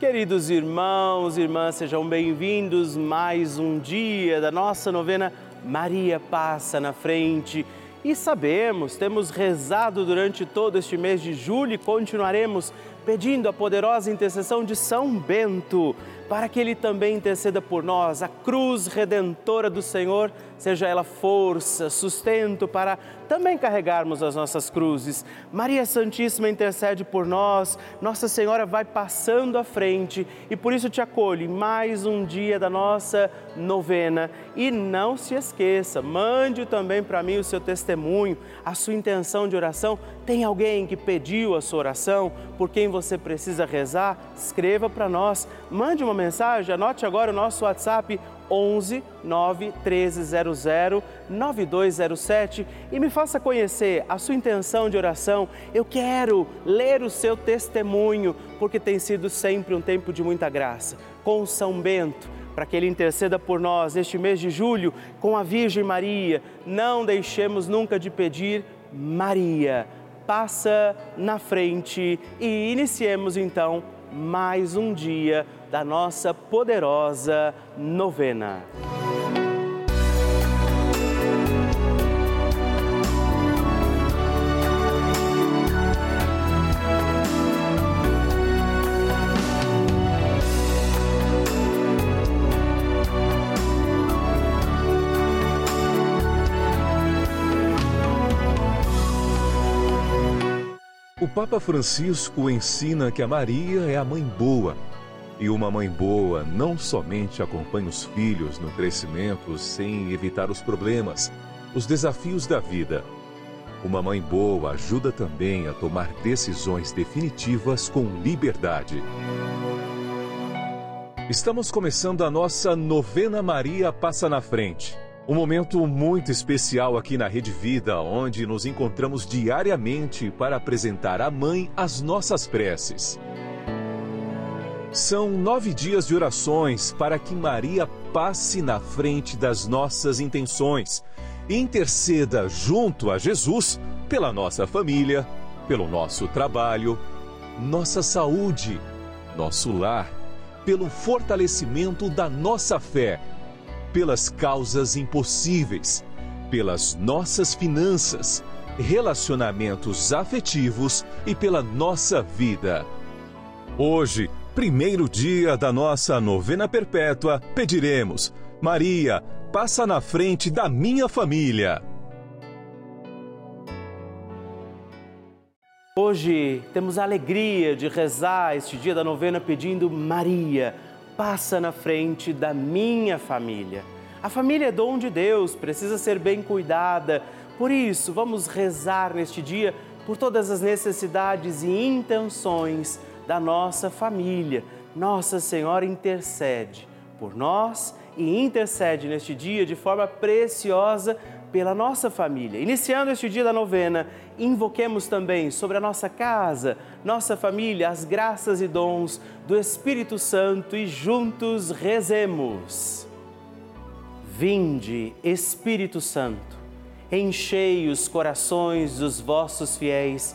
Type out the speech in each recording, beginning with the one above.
Queridos irmãos e irmãs, sejam bem-vindos mais um dia da nossa novena Maria Passa na Frente. E sabemos, temos rezado durante todo este mês de julho e continuaremos pedindo a poderosa intercessão de São Bento para que ele também interceda por nós. A cruz redentora do Senhor, seja ela força, sustento para também carregarmos as nossas cruzes. Maria Santíssima intercede por nós, Nossa Senhora vai passando à frente e por isso te acolho em mais um dia da nossa novena. E não se esqueça, mande também para mim o seu testemunho, a sua intenção de oração. Tem alguém que pediu a sua oração, por quem você precisa rezar? Escreva para nós, mande uma mensagem, anote agora o nosso WhatsApp 11 9 1300 9207 e me faça conhecer a sua intenção de oração. Eu quero ler o seu testemunho, porque tem sido sempre um tempo de muita graça. Com São Bento, para que ele interceda por nós neste mês de julho, com a Virgem Maria, não deixemos nunca de pedir Maria. Passa na frente e iniciemos então mais um dia da nossa poderosa novena. O Papa Francisco ensina que a Maria é a mãe boa. E uma mãe boa não somente acompanha os filhos no crescimento sem evitar os problemas, os desafios da vida. Uma mãe boa ajuda também a tomar decisões definitivas com liberdade. Estamos começando a nossa novena Maria Passa na Frente. Um momento muito especial aqui na Rede Vida, onde nos encontramos diariamente para apresentar à Mãe as nossas preces. São nove dias de orações para que Maria passe na frente das nossas intenções e interceda junto a Jesus pela nossa família, pelo nosso trabalho, nossa saúde, nosso lar, pelo fortalecimento da nossa fé pelas causas impossíveis, pelas nossas finanças, relacionamentos afetivos e pela nossa vida. Hoje, primeiro dia da nossa novena perpétua, pediremos: Maria, passa na frente da minha família. Hoje temos a alegria de rezar este dia da novena pedindo Maria passa na frente da minha família. A família é dom de Deus, precisa ser bem cuidada. Por isso, vamos rezar neste dia por todas as necessidades e intenções da nossa família. Nossa Senhora intercede por nós e intercede neste dia de forma preciosa pela nossa família. Iniciando este dia da novena, invoquemos também sobre a nossa casa, nossa família, as graças e dons do Espírito Santo e juntos rezemos. Vinde, Espírito Santo, enchei os corações dos vossos fiéis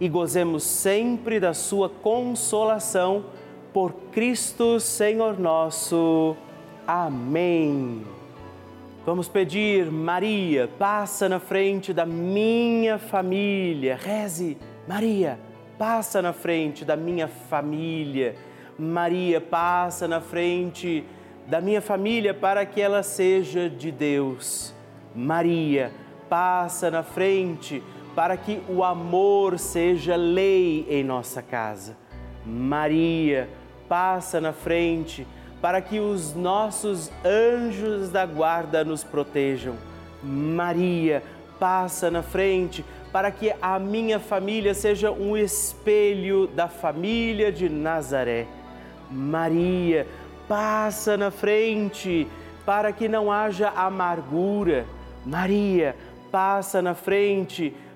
e gozemos sempre da sua consolação por Cristo Senhor nosso. Amém. Vamos pedir, Maria, passa na frente da minha família. Reze, Maria, passa na frente da minha família. Maria, passa na frente da minha família para que ela seja de Deus. Maria, passa na frente para que o amor seja lei em nossa casa. Maria, passa na frente para que os nossos anjos da guarda nos protejam. Maria, passa na frente para que a minha família seja um espelho da família de Nazaré. Maria, passa na frente para que não haja amargura. Maria, passa na frente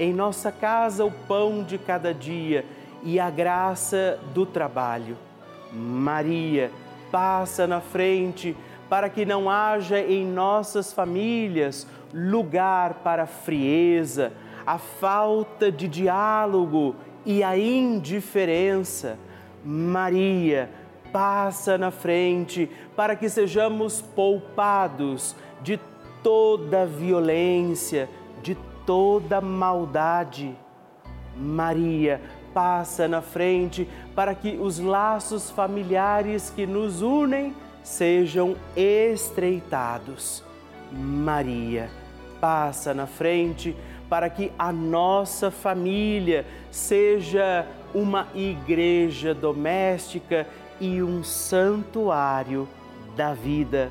em nossa casa o pão de cada dia e a graça do trabalho. Maria, passa na frente para que não haja em nossas famílias lugar para a frieza, a falta de diálogo e a indiferença. Maria, passa na frente para que sejamos poupados de toda violência, toda maldade. Maria, passa na frente para que os laços familiares que nos unem sejam estreitados. Maria, passa na frente para que a nossa família seja uma igreja doméstica e um santuário da vida.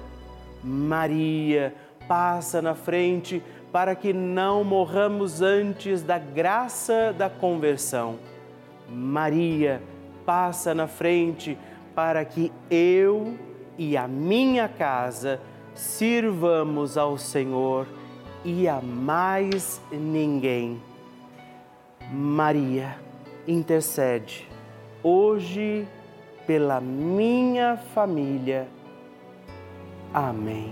Maria, passa na frente para que não morramos antes da graça da conversão. Maria, passa na frente para que eu e a minha casa sirvamos ao Senhor e a mais ninguém. Maria, intercede hoje pela minha família. Amém.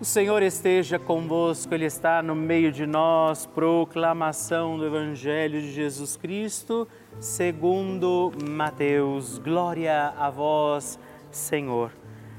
O Senhor esteja convosco, Ele está no meio de nós. Proclamação do Evangelho de Jesus Cristo, segundo Mateus. Glória a vós, Senhor.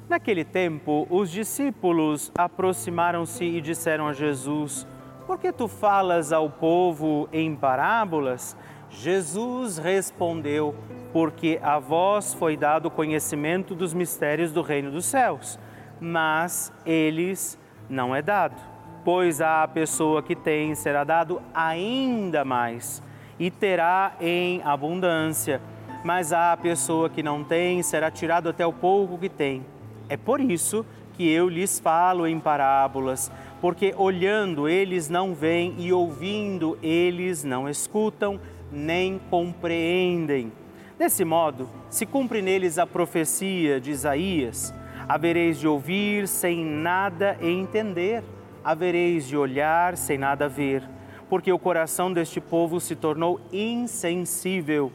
Naquele tempo, os discípulos aproximaram-se e disseram a Jesus: Por que tu falas ao povo em parábolas? Jesus respondeu: Porque a vós foi dado conhecimento dos mistérios do reino dos céus mas eles não é dado. Pois a pessoa que tem será dado ainda mais e terá em abundância, mas a pessoa que não tem será tirado até o pouco que tem. É por isso que eu lhes falo em parábolas, porque olhando eles não veem e ouvindo eles não escutam nem compreendem. Desse modo, se cumpre neles a profecia de Isaías: havereis de ouvir sem nada entender, havereis de olhar sem nada ver, porque o coração deste povo se tornou insensível.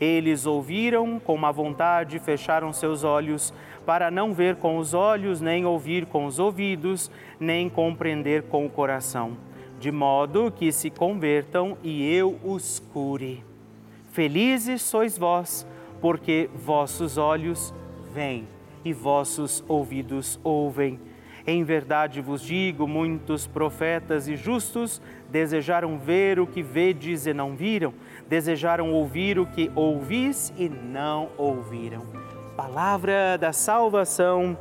Eles ouviram com má vontade, fecharam seus olhos, para não ver com os olhos, nem ouvir com os ouvidos, nem compreender com o coração, de modo que se convertam e eu os cure. Felizes sois vós, porque vossos olhos veem e vossos ouvidos ouvem. Em verdade vos digo: muitos profetas e justos desejaram ver o que vedes e não viram, desejaram ouvir o que ouvis e não ouviram. Palavra da salvação,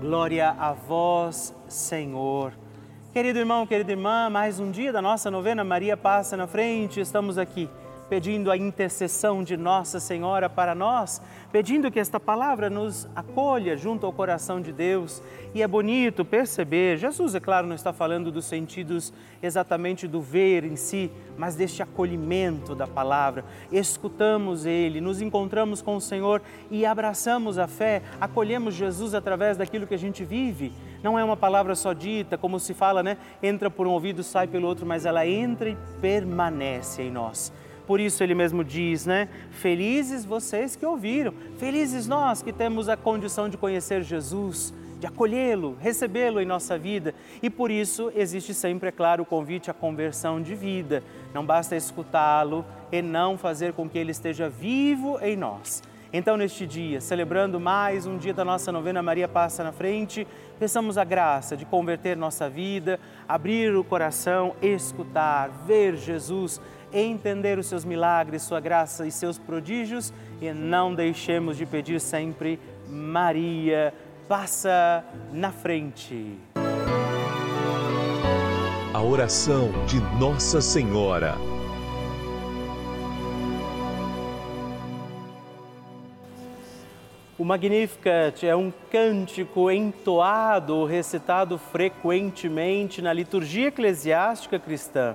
glória a vós, Senhor. Querido irmão, querida irmã, mais um dia da nossa novena Maria Passa na Frente, estamos aqui pedindo a intercessão de Nossa Senhora para nós, pedindo que esta palavra nos acolha junto ao coração de Deus. E é bonito perceber, Jesus, é claro, não está falando dos sentidos exatamente do ver em si, mas deste acolhimento da palavra. Escutamos Ele, nos encontramos com o Senhor e abraçamos a fé, acolhemos Jesus através daquilo que a gente vive. Não é uma palavra só dita, como se fala, né? Entra por um ouvido, sai pelo outro, mas ela entra e permanece em nós. Por isso ele mesmo diz, né? Felizes vocês que ouviram, felizes nós que temos a condição de conhecer Jesus, de acolhê-lo, recebê-lo em nossa vida. E por isso existe sempre, é claro, o convite à conversão de vida. Não basta escutá-lo e não fazer com que ele esteja vivo em nós. Então, neste dia, celebrando mais um dia da nossa novena Maria Passa na Frente, peçamos a graça de converter nossa vida, abrir o coração, escutar, ver Jesus entender os seus milagres, sua graça e seus prodígios e não deixemos de pedir sempre, Maria, passa na frente. A oração de Nossa Senhora. O Magnificat é um cântico entoado recitado frequentemente na liturgia eclesiástica cristã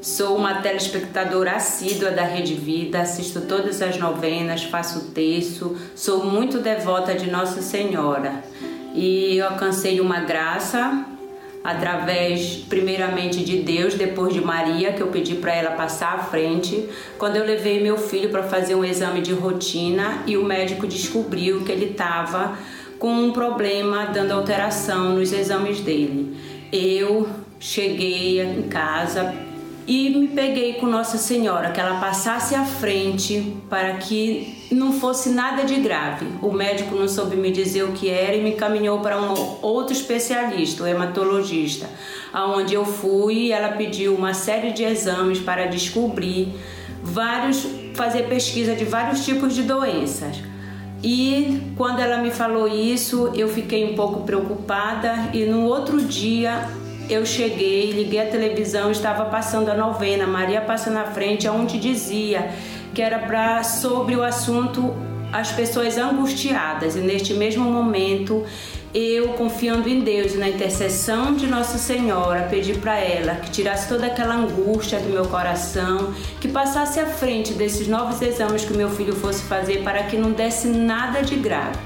Sou uma telespectadora assídua da Rede Vida, assisto todas as novenas, faço terço, sou muito devota de Nossa Senhora e alcancei uma graça através primeiramente de Deus, depois de Maria, que eu pedi para ela passar à frente, quando eu levei meu filho para fazer um exame de rotina e o médico descobriu que ele estava com um problema dando alteração nos exames dele. Eu cheguei em casa, e me peguei com Nossa Senhora, que ela passasse à frente para que não fosse nada de grave. O médico não soube me dizer o que era e me caminhou para um outro especialista, o hematologista, aonde eu fui e ela pediu uma série de exames para descobrir vários, fazer pesquisa de vários tipos de doenças. E quando ela me falou isso, eu fiquei um pouco preocupada e no outro dia eu cheguei, liguei a televisão, estava passando a novena, Maria passa na frente, onde dizia que era para sobre o assunto as pessoas angustiadas. E neste mesmo momento, eu confiando em Deus, na intercessão de Nossa Senhora, pedi para ela que tirasse toda aquela angústia do meu coração, que passasse à frente desses novos exames que meu filho fosse fazer para que não desse nada de grave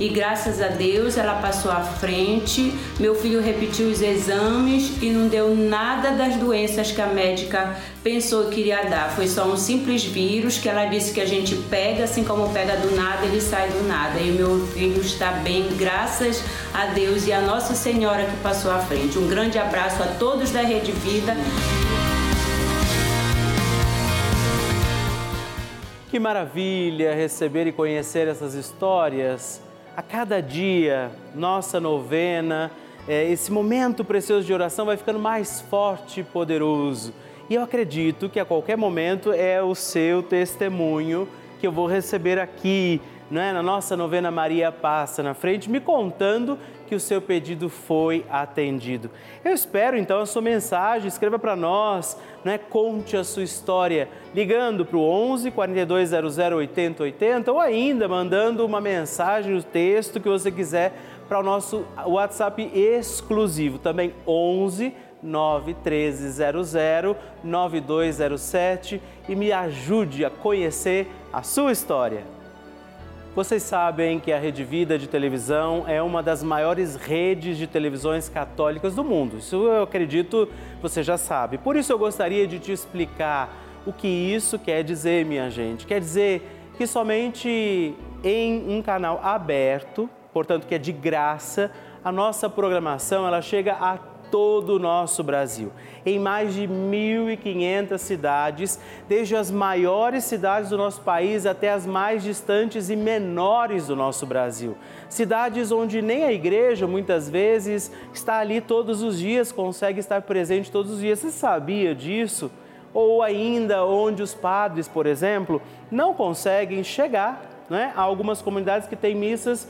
e graças a Deus ela passou à frente. Meu filho repetiu os exames e não deu nada das doenças que a médica pensou que iria dar. Foi só um simples vírus que ela disse que a gente pega, assim como pega do nada, ele sai do nada. E meu filho está bem, graças a Deus e a Nossa Senhora que passou à frente. Um grande abraço a todos da Rede Vida. Que maravilha receber e conhecer essas histórias a cada dia, nossa novena, é, esse momento precioso de oração vai ficando mais forte e poderoso. E eu acredito que a qualquer momento é o seu testemunho que eu vou receber aqui, é? na nossa novena Maria Passa na frente, me contando que o seu pedido foi atendido. Eu espero então a sua mensagem, escreva para nós, né? conte a sua história, ligando para o 11 4200 8080 ou ainda mandando uma mensagem, o um texto que você quiser para o nosso WhatsApp exclusivo, também 11 91300 9207 e me ajude a conhecer a sua história. Vocês sabem que a Rede Vida de televisão é uma das maiores redes de televisões católicas do mundo. Isso eu acredito você já sabe. Por isso eu gostaria de te explicar o que isso quer dizer, minha gente. Quer dizer que somente em um canal aberto, portanto que é de graça, a nossa programação ela chega a todo o nosso Brasil, em mais de 1.500 cidades, desde as maiores cidades do nosso país até as mais distantes e menores do nosso Brasil. Cidades onde nem a igreja muitas vezes está ali todos os dias, consegue estar presente todos os dias. Você sabia disso? Ou ainda onde os padres, por exemplo, não conseguem chegar né, algumas comunidades que têm missas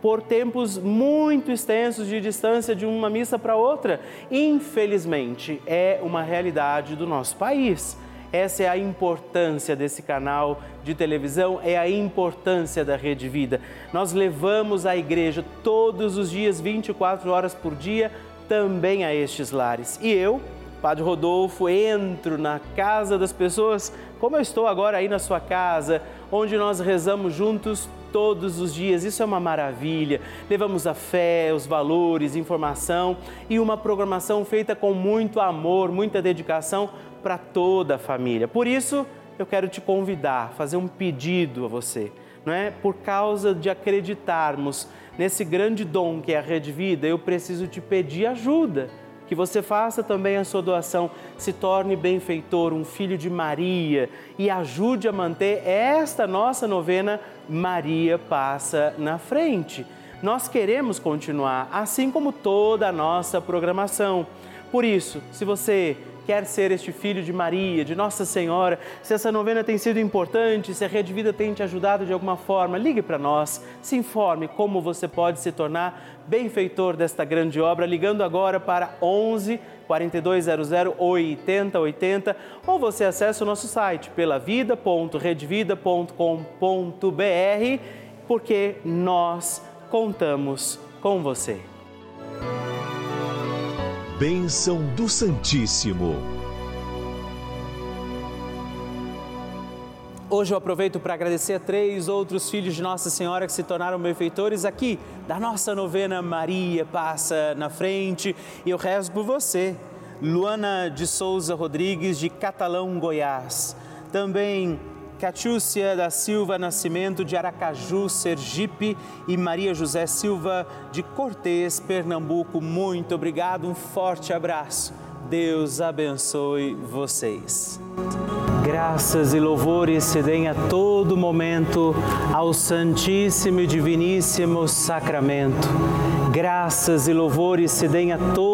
por tempos muito extensos de distância de uma missa para outra. Infelizmente, é uma realidade do nosso país. Essa é a importância desse canal de televisão, é a importância da Rede Vida. Nós levamos a igreja todos os dias, 24 horas por dia, também a estes lares. E eu, Padre Rodolfo, entro na casa das pessoas, como eu estou agora aí na sua casa, onde nós rezamos juntos todos os dias. Isso é uma maravilha. Levamos a fé, os valores, informação e uma programação feita com muito amor, muita dedicação para toda a família. Por isso, eu quero te convidar, fazer um pedido a você, não é? Por causa de acreditarmos nesse grande dom que é a Rede Vida, eu preciso te pedir ajuda que você faça também a sua doação, se torne benfeitor, um filho de Maria e ajude a manter esta nossa novena Maria Passa na Frente. Nós queremos continuar, assim como toda a nossa programação. Por isso, se você quer ser este filho de Maria, de Nossa Senhora, se essa novena tem sido importante, se a Rede Vida tem te ajudado de alguma forma, ligue para nós, se informe como você pode se tornar benfeitor desta grande obra, ligando agora para 11 4200 8080 ou você acessa o nosso site pelavida.redvida.com.br porque nós contamos com você. Bênção do Santíssimo. Hoje eu aproveito para agradecer a três outros filhos de Nossa Senhora que se tornaram benfeitores aqui da nossa novena Maria Passa na Frente. E eu rezo por você, Luana de Souza Rodrigues, de Catalão, Goiás. Também Catiúcia da Silva Nascimento de Aracaju, Sergipe e Maria José Silva de Cortês, Pernambuco. Muito obrigado, um forte abraço. Deus abençoe vocês. Graças e louvores se deem a todo momento ao Santíssimo e Diviníssimo Sacramento. Graças e louvores se deem a todo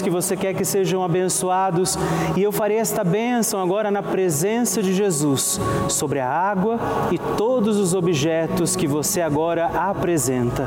que você quer que sejam abençoados, e eu farei esta bênção agora na presença de Jesus sobre a água e todos os objetos que você agora apresenta.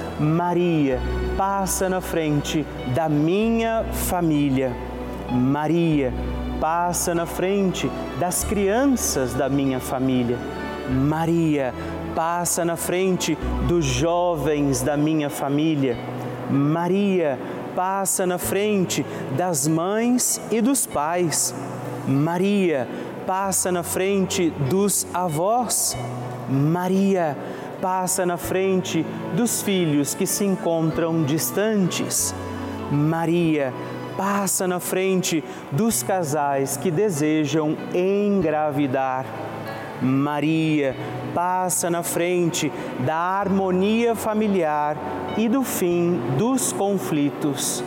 Maria, passa na frente da minha família. Maria, passa na frente das crianças da minha família. Maria, passa na frente dos jovens da minha família. Maria, passa na frente das mães e dos pais. Maria, passa na frente dos avós. Maria, passa na frente dos filhos que se encontram distantes. Maria, passa na frente dos casais que desejam engravidar. Maria passa na frente da harmonia familiar e do fim dos conflitos.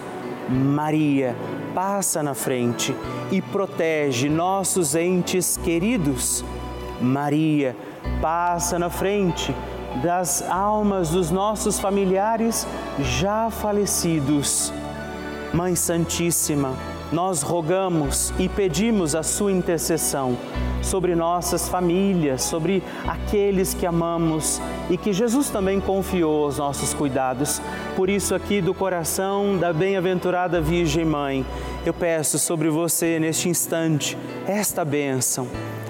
Maria passa na frente e protege nossos entes queridos. Maria passa na frente das almas dos nossos familiares já falecidos. Mãe Santíssima, nós rogamos e pedimos a sua intercessão sobre nossas famílias, sobre aqueles que amamos e que Jesus também confiou aos nossos cuidados. Por isso, aqui do coração da bem-aventurada Virgem Mãe, eu peço sobre você neste instante esta bênção